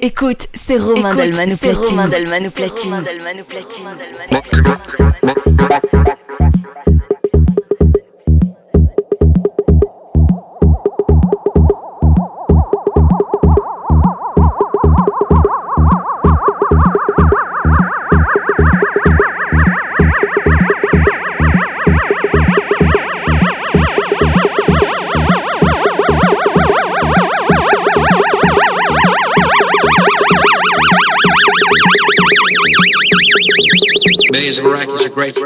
Écoute, c'est Romain Dalman ou Platine. Romain Dalman ou Platine. days of Iraq was a great.